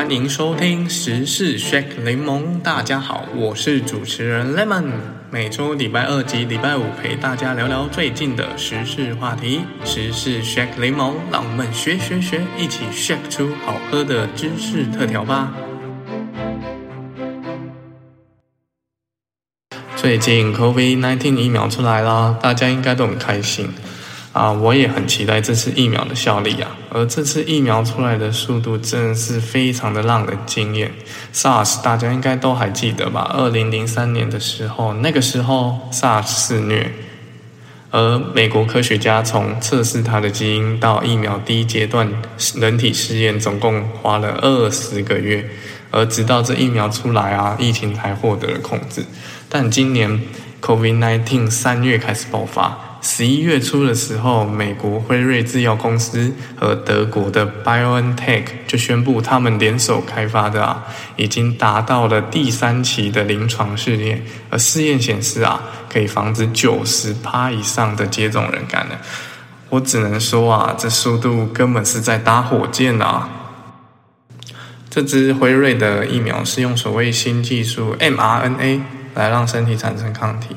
欢迎收听时事 Shake 柠檬。大家好，我是主持人 Lemon，每周礼拜二及礼拜五陪大家聊聊最近的时事话题。时事 Shake 柠檬，让我们学学学，一起 Shake 出好喝的知识特调吧。最近 COVID-19 疫苗出来啦，大家应该都很开心。啊，我也很期待这次疫苗的效力啊！而这次疫苗出来的速度真的是非常的让人惊艳。SARS 大家应该都还记得吧？二零零三年的时候，那个时候 SARS 肆虐，而美国科学家从测试它的基因到疫苗第一阶段人体试验，总共花了二十个月，而直到这疫苗出来啊，疫情才获得了控制。但今年 COVID-19 三月开始爆发。十一月初的时候，美国辉瑞制药公司和德国的 BioNTech 就宣布，他们联手开发的啊，已经达到了第三期的临床试验，而试验显示啊，可以防止九十趴以上的接种人感染。我只能说啊，这速度根本是在搭火箭啊！这支辉瑞的疫苗是用所谓新技术 mRNA 来让身体产生抗体。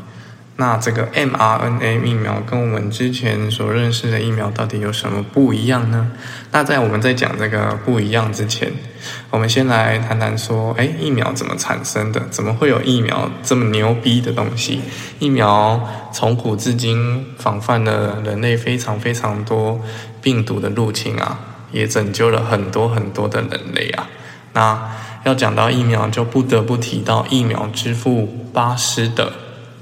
那这个 mRNA 疫苗跟我们之前所认识的疫苗到底有什么不一样呢？那在我们在讲这个不一样之前，我们先来谈谈说，哎，疫苗怎么产生的？怎么会有疫苗这么牛逼的东西？疫苗从古至今防范了人类非常非常多病毒的入侵啊，也拯救了很多很多的人类啊。那要讲到疫苗，就不得不提到疫苗之父巴斯德。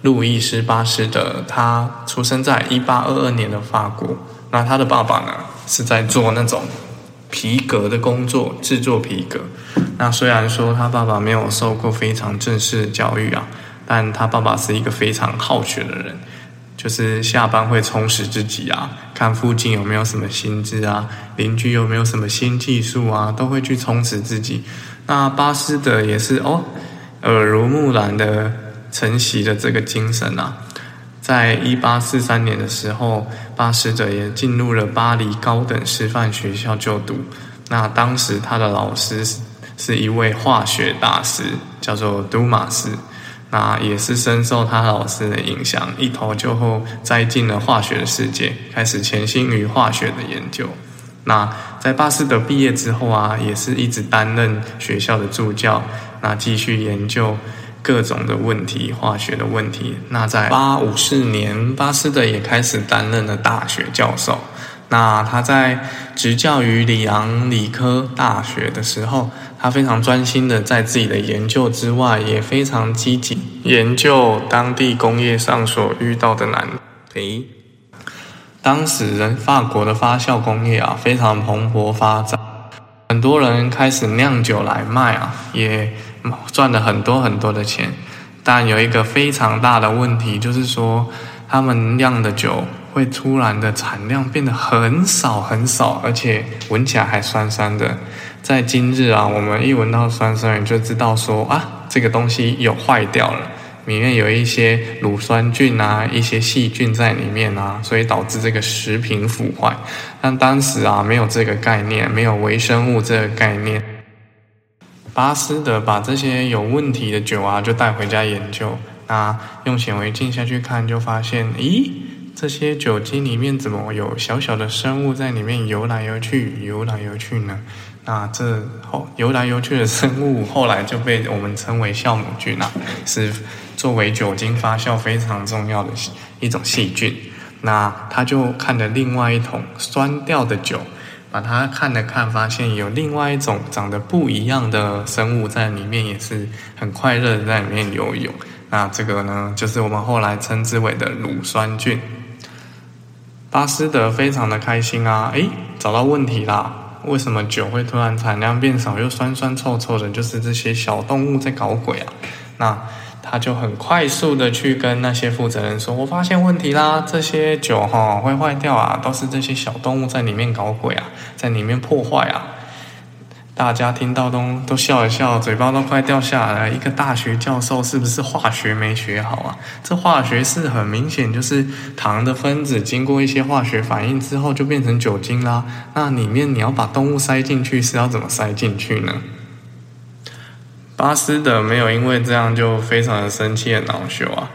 路易斯巴斯德，他出生在一八二二年的法国。那他的爸爸呢，是在做那种皮革的工作，制作皮革。那虽然说他爸爸没有受过非常正式的教育啊，但他爸爸是一个非常好学的人，就是下班会充实自己啊，看附近有没有什么新知啊，邻居有没有什么新技术啊，都会去充实自己。那巴斯德也是哦，耳濡目染的。承袭的这个精神啊，在一八四三年的时候，巴斯德也进入了巴黎高等师范学校就读。那当时他的老师是一位化学大师，叫做杜马斯。那也是深受他老师的影响，一头就后栽进了化学的世界，开始潜心于化学的研究。那在巴斯德毕业之后啊，也是一直担任学校的助教，那继续研究。各种的问题，化学的问题。那在八五四年，巴斯德也开始担任了大学教授。那他在执教于里昂理科大学的时候，他非常专心的在自己的研究之外，也非常积极研究当地工业上所遇到的难题。当时人法国的发酵工业啊，非常蓬勃发展，很多人开始酿酒来卖啊，也。赚了很多很多的钱，但有一个非常大的问题，就是说他们酿的酒会突然的产量变得很少很少，而且闻起来还酸酸的。在今日啊，我们一闻到酸酸，就知道说啊，这个东西有坏掉了，里面有一些乳酸菌啊，一些细菌在里面啊，所以导致这个食品腐坏。但当时啊，没有这个概念，没有微生物这个概念。巴斯德把这些有问题的酒啊，就带回家研究。那用显微镜下去看，就发现，咦，这些酒精里面怎么有小小的生物在里面游来游去、游来游去呢？那这后游来游去的生物，后来就被我们称为酵母菌啊，是作为酒精发酵非常重要的一种细菌。那他就看了另外一桶酸掉的酒。把它看了看，发现有另外一种长得不一样的生物在里面，也是很快乐的在里面游泳。那这个呢，就是我们后来称之为的乳酸菌。巴斯德非常的开心啊，诶，找到问题啦！为什么酒会突然产量变少，又酸酸臭臭的？就是这些小动物在搞鬼啊！那。他就很快速的去跟那些负责人说：“我发现问题啦，这些酒哈会坏掉啊，都是这些小动物在里面搞鬼啊，在里面破坏啊。”大家听到都都笑一笑，嘴巴都快掉下来。一个大学教授是不是化学没学好啊？这化学是很明显就是糖的分子经过一些化学反应之后就变成酒精啦。那里面你要把动物塞进去是要怎么塞进去呢？巴斯德没有因为这样就非常的生气的恼羞啊，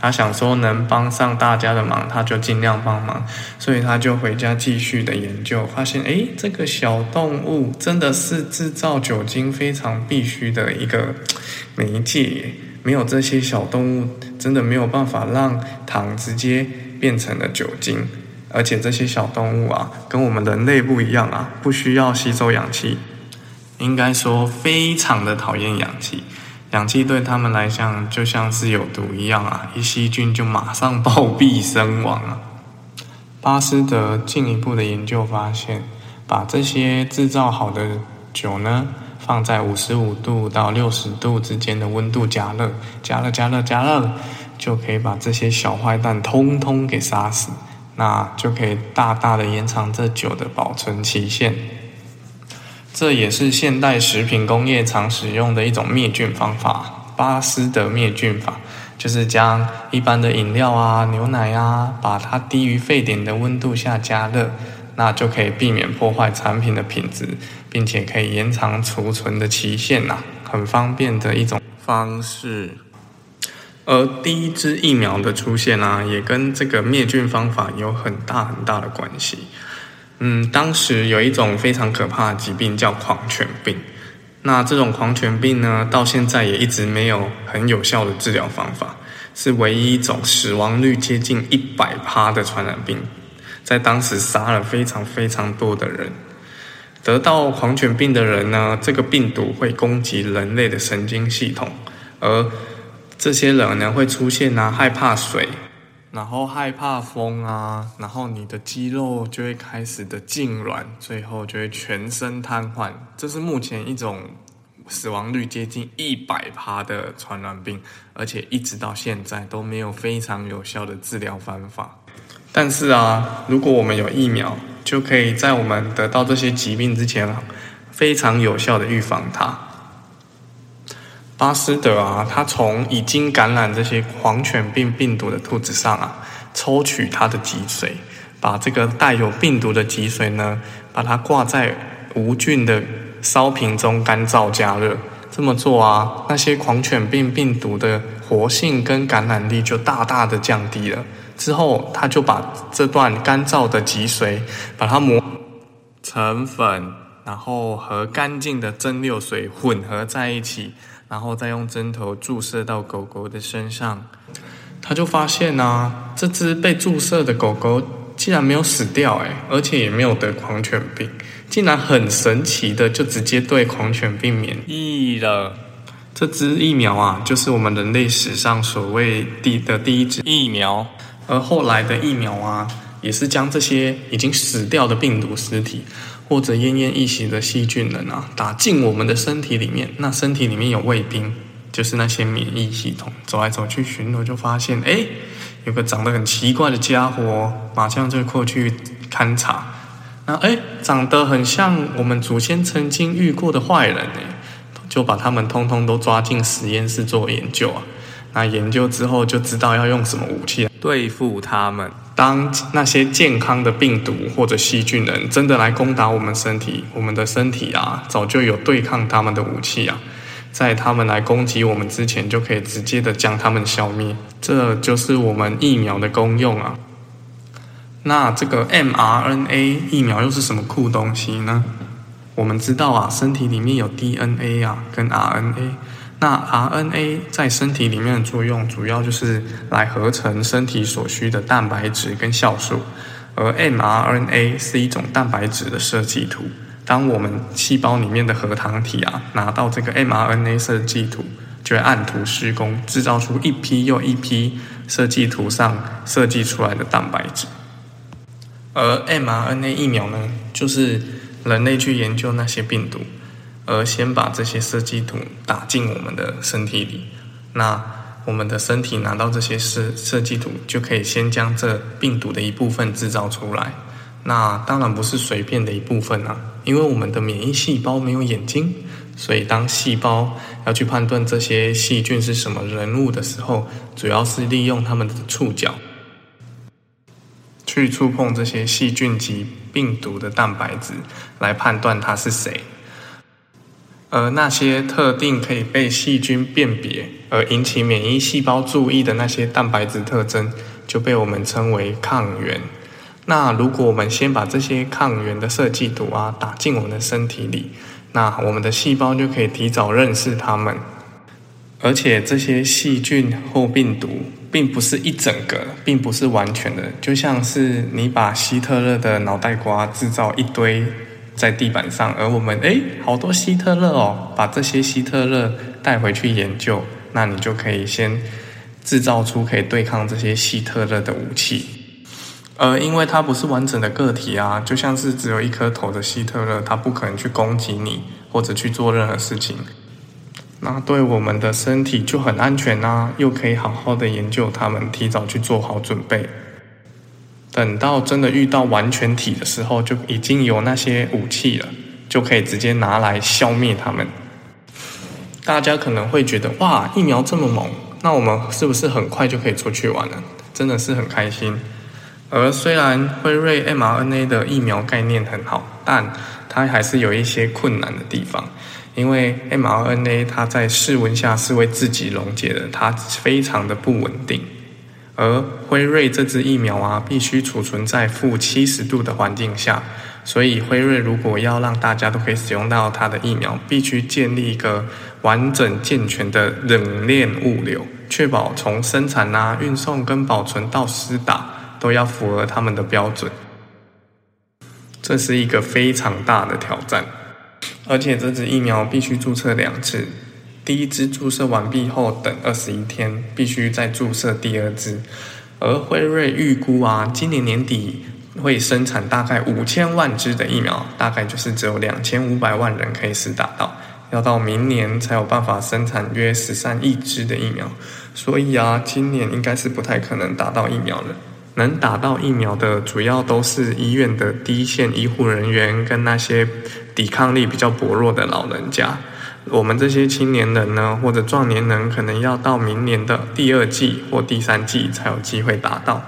他想说能帮上大家的忙，他就尽量帮忙，所以他就回家继续的研究，发现诶，这个小动物真的是制造酒精非常必须的一个媒介，没有这些小动物，真的没有办法让糖直接变成了酒精。而且这些小动物啊，跟我们人类不一样啊，不需要吸收氧气，应该说非常的讨厌氧气。氧气对他们来讲就像是有毒一样啊，一吸菌就马上暴毙身亡啊。巴斯德进一步的研究发现，把这些制造好的酒呢，放在五十五度到六十度之间的温度加热，加热加热加热，就可以把这些小坏蛋通通给杀死。那就可以大大的延长这酒的保存期限，这也是现代食品工业常使用的一种灭菌方法——巴斯德灭菌法，就是将一般的饮料啊、牛奶啊，把它低于沸点的温度下加热，那就可以避免破坏产品的品质，并且可以延长储存的期限呐，很方便的一种方式。而第一支疫苗的出现啊，也跟这个灭菌方法有很大很大的关系。嗯，当时有一种非常可怕的疾病叫狂犬病，那这种狂犬病呢，到现在也一直没有很有效的治疗方法，是唯一一种死亡率接近一百趴的传染病，在当时杀了非常非常多的人。得到狂犬病的人呢，这个病毒会攻击人类的神经系统，而这些人呢会出现啊，害怕水，然后害怕风啊，然后你的肌肉就会开始的痉挛，最后就会全身瘫痪。这是目前一种死亡率接近一百趴的传染病，而且一直到现在都没有非常有效的治疗方法。但是啊，如果我们有疫苗，就可以在我们得到这些疾病之前，非常有效的预防它。巴斯德啊，他从已经感染这些狂犬病病毒的兔子上啊，抽取它的脊髓，把这个带有病毒的脊髓呢，把它挂在无菌的烧瓶中干燥加热。这么做啊，那些狂犬病病毒的活性跟感染力就大大的降低了。之后，他就把这段干燥的脊髓，把它磨成粉，然后和干净的蒸馏水混合在一起。然后再用针头注射到狗狗的身上，他就发现呢，这只被注射的狗狗竟然没有死掉，哎，而且也没有得狂犬病，竟然很神奇的就直接对狂犬病免疫了。这支疫苗啊，就是我们人类史上所谓第的第一支疫苗，而后来的疫苗啊，也是将这些已经死掉的病毒尸体。或者奄奄一息的细菌人啊，打进我们的身体里面，那身体里面有卫兵，就是那些免疫系统，走来走去巡逻，就发现，哎，有个长得很奇怪的家伙，马上就过去勘察，那哎，长得很像我们祖先曾经遇过的坏人哎，就把他们通通都抓进实验室做研究啊。那研究之后就知道要用什么武器对付他们。当那些健康的病毒或者细菌人真的来攻打我们身体，我们的身体啊，早就有对抗他们的武器啊，在他们来攻击我们之前，就可以直接的将他们消灭。这就是我们疫苗的功用啊。那这个 mRNA 疫苗又是什么酷东西呢？我们知道啊，身体里面有 DNA 啊，跟 RNA。那 RNA 在身体里面的作用，主要就是来合成身体所需的蛋白质跟酵素，而 mRNA 是一种蛋白质的设计图。当我们细胞里面的核糖体啊，拿到这个 mRNA 设计图，就会按图施工，制造出一批又一批设计图上设计出来的蛋白质。而 mRNA 疫苗呢，就是人类去研究那些病毒。而先把这些设计图打进我们的身体里，那我们的身体拿到这些设设计图，就可以先将这病毒的一部分制造出来。那当然不是随便的一部分啊，因为我们的免疫细胞没有眼睛，所以当细胞要去判断这些细菌是什么人物的时候，主要是利用它们的触角去触碰这些细菌及病毒的蛋白质，来判断它是谁。而那些特定可以被细菌辨别而引起免疫细胞注意的那些蛋白质特征，就被我们称为抗原。那如果我们先把这些抗原的设计图啊打进我们的身体里，那我们的细胞就可以提早认识它们。而且这些细菌或病毒并不是一整个，并不是完全的，就像是你把希特勒的脑袋瓜制造一堆在地板上，而我们诶好多希特勒哦，把这些希特勒带回去研究，那你就可以先制造出可以对抗这些希特勒的武器。而因为它不是完整的个体啊，就像是只有一颗头的希特勒，它不可能去攻击你或者去做任何事情。那对我们的身体就很安全呐，又可以好好的研究它们，提早去做好准备。等到真的遇到完全体的时候，就已经有那些武器了，就可以直接拿来消灭他们。大家可能会觉得，哇，疫苗这么猛，那我们是不是很快就可以出去玩了？真的是很开心。而虽然辉瑞 mRNA 的疫苗概念很好，但它还是有一些困难的地方。因为 mRNA 它在室温下是会自己溶解的，它非常的不稳定。而辉瑞这支疫苗啊，必须储存在负七十度的环境下，所以辉瑞如果要让大家都可以使用到它的疫苗，必须建立一个完整健全的冷链物流，确保从生产啊、运送跟保存到施打都要符合他们的标准。这是一个非常大的挑战。而且这支疫苗必须注册两次，第一支注射完毕后等二十一天，必须再注射第二支。而辉瑞预估啊，今年年底会生产大概五千万支的疫苗，大概就是只有两千五百万人可以试打到，要到明年才有办法生产约十三亿支的疫苗。所以啊，今年应该是不太可能打到疫苗了。能打到疫苗的，主要都是医院的第一线医护人员跟那些抵抗力比较薄弱的老人家。我们这些青年人呢，或者壮年人，可能要到明年的第二季或第三季才有机会达到。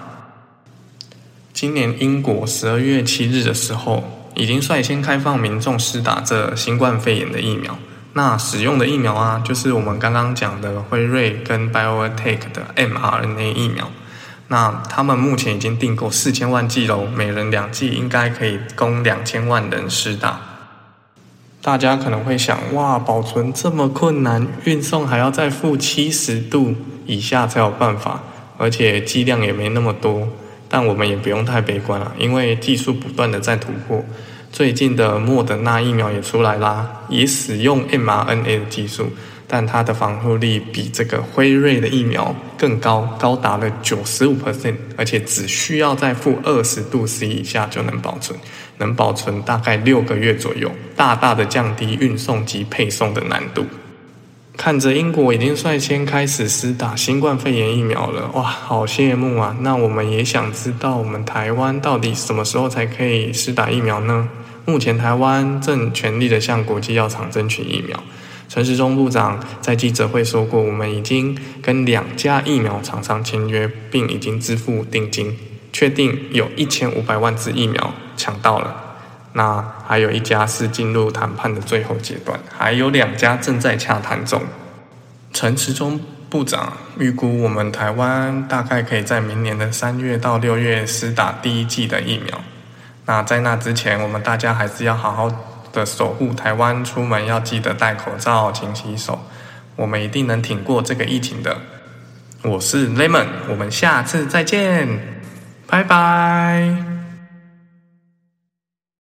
今年英国十二月七日的时候，已经率先开放民众施打这新冠肺炎的疫苗。那使用的疫苗啊，就是我们刚刚讲的辉瑞跟 BioNTech 的 mRNA 疫苗。那他们目前已经订购四千万剂喽，每人两剂，应该可以供两千万人施打。大家可能会想，哇，保存这么困难，运送还要再负七十度以下才有办法，而且剂量也没那么多。但我们也不用太悲观了，因为技术不断的在突破。最近的莫德纳疫苗也出来啦，也使用 mRNA 的技术。但它的防护力比这个辉瑞的疫苗更高，高达了九十五 percent，而且只需要在负二十度 C 以下就能保存，能保存大概六个月左右，大大的降低运送及配送的难度。看着英国已经率先开始施打新冠肺炎疫苗了，哇，好羡慕啊！那我们也想知道，我们台湾到底什么时候才可以施打疫苗呢？目前台湾正全力的向国际药厂争取疫苗。陈时中部长在记者会说过，我们已经跟两家疫苗厂商签约，并已经支付定金，确定有一千五百万支疫苗抢到了。那还有一家是进入谈判的最后阶段，还有两家正在洽谈中。陈时中部长预估，我们台湾大概可以在明年的三月到六月施打第一剂的疫苗。那在那之前，我们大家还是要好好。的守护台湾，出门要记得戴口罩、勤洗手，我们一定能挺过这个疫情的。我是 Lemon，我们下次再见，拜拜。